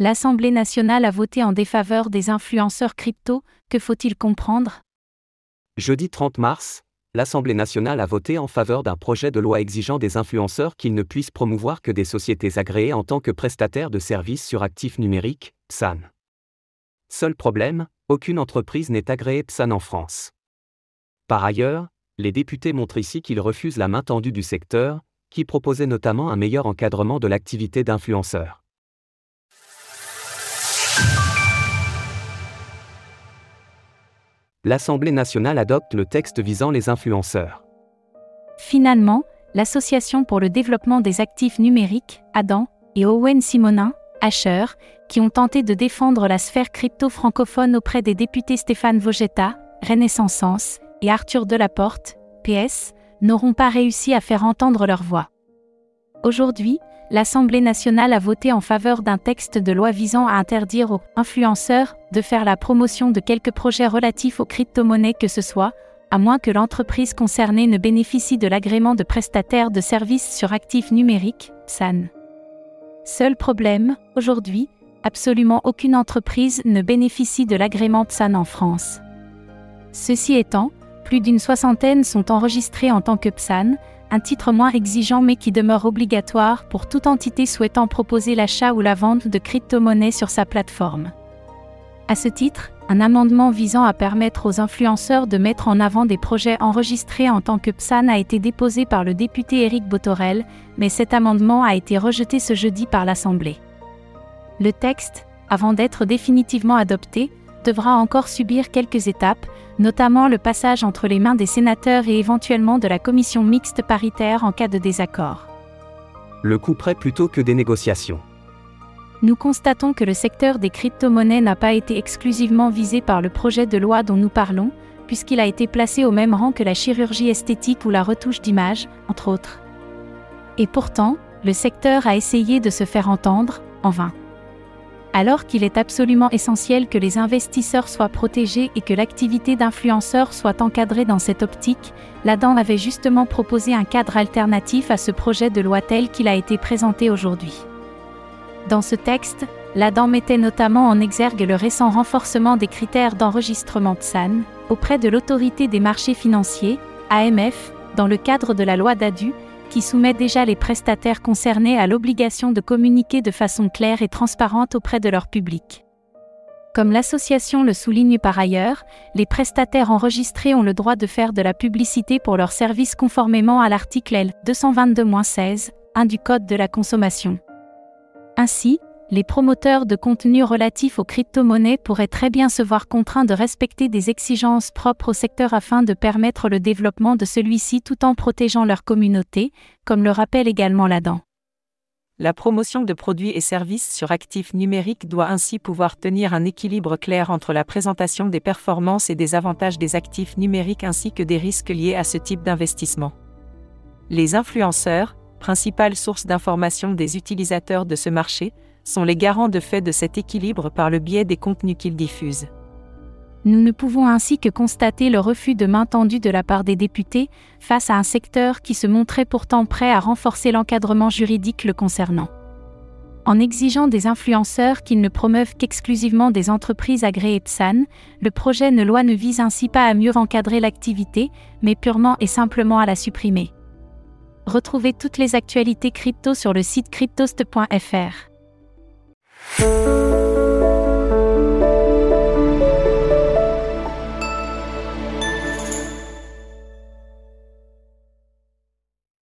L'Assemblée nationale a voté en défaveur des influenceurs crypto, que faut-il comprendre? Jeudi 30 mars, l'Assemblée nationale a voté en faveur d'un projet de loi exigeant des influenceurs qu'ils ne puissent promouvoir que des sociétés agréées en tant que prestataires de services sur actifs numériques, PSAN. Seul problème, aucune entreprise n'est agréée PSAN en France. Par ailleurs, les députés montrent ici qu'ils refusent la main tendue du secteur, qui proposait notamment un meilleur encadrement de l'activité d'influenceurs. L'Assemblée nationale adopte le texte visant les influenceurs. Finalement, l'Association pour le développement des actifs numériques, ADAN, et Owen Simonin, Asher, qui ont tenté de défendre la sphère crypto francophone auprès des députés Stéphane Vogetta, Renaissance et Arthur Delaporte, PS, n'auront pas réussi à faire entendre leur voix. Aujourd'hui, l'Assemblée nationale a voté en faveur d'un texte de loi visant à interdire aux influenceurs de faire la promotion de quelques projets relatifs aux crypto-monnaies que ce soit, à moins que l'entreprise concernée ne bénéficie de l'agrément de prestataire de services sur actifs numériques, SAN. Seul problème, aujourd'hui, absolument aucune entreprise ne bénéficie de l'agrément PSAN en France. Ceci étant, plus d'une soixantaine sont enregistrées en tant que PSAN, un titre moins exigeant mais qui demeure obligatoire pour toute entité souhaitant proposer l'achat ou la vente de crypto-monnaies sur sa plateforme. À ce titre, un amendement visant à permettre aux influenceurs de mettre en avant des projets enregistrés en tant que PSAN a été déposé par le député Éric Botorel, mais cet amendement a été rejeté ce jeudi par l'Assemblée. Le texte, avant d'être définitivement adopté, devra encore subir quelques étapes, notamment le passage entre les mains des sénateurs et éventuellement de la commission mixte paritaire en cas de désaccord. Le coup près plutôt que des négociations. Nous constatons que le secteur des crypto-monnaies n'a pas été exclusivement visé par le projet de loi dont nous parlons, puisqu'il a été placé au même rang que la chirurgie esthétique ou la retouche d'image, entre autres. Et pourtant, le secteur a essayé de se faire entendre, en vain. Alors qu'il est absolument essentiel que les investisseurs soient protégés et que l'activité d'influenceurs soit encadrée dans cette optique, l'ADAN avait justement proposé un cadre alternatif à ce projet de loi tel qu'il a été présenté aujourd'hui. Dans ce texte, l'ADAN mettait notamment en exergue le récent renforcement des critères d'enregistrement PSAN auprès de l'autorité des marchés financiers, AMF, dans le cadre de la loi DADU, qui soumet déjà les prestataires concernés à l'obligation de communiquer de façon claire et transparente auprès de leur public. Comme l'association le souligne par ailleurs, les prestataires enregistrés ont le droit de faire de la publicité pour leurs services conformément à l'article L 222-16, 1 du Code de la consommation. Ainsi, les promoteurs de contenus relatifs aux crypto-monnaies pourraient très bien se voir contraints de respecter des exigences propres au secteur afin de permettre le développement de celui-ci tout en protégeant leur communauté, comme le rappelle également l'ADAN. La promotion de produits et services sur actifs numériques doit ainsi pouvoir tenir un équilibre clair entre la présentation des performances et des avantages des actifs numériques ainsi que des risques liés à ce type d'investissement. Les influenceurs, principale source d'information des utilisateurs de ce marché, sont les garants de fait de cet équilibre par le biais des contenus qu'ils diffusent. Nous ne pouvons ainsi que constater le refus de main tendue de la part des députés face à un secteur qui se montrait pourtant prêt à renforcer l'encadrement juridique le concernant. En exigeant des influenceurs qu'ils ne promeuvent qu'exclusivement des entreprises agréées PSAN, le projet de loi ne vise ainsi pas à mieux encadrer l'activité, mais purement et simplement à la supprimer. Retrouvez toutes les actualités crypto sur le site cryptost.fr. Música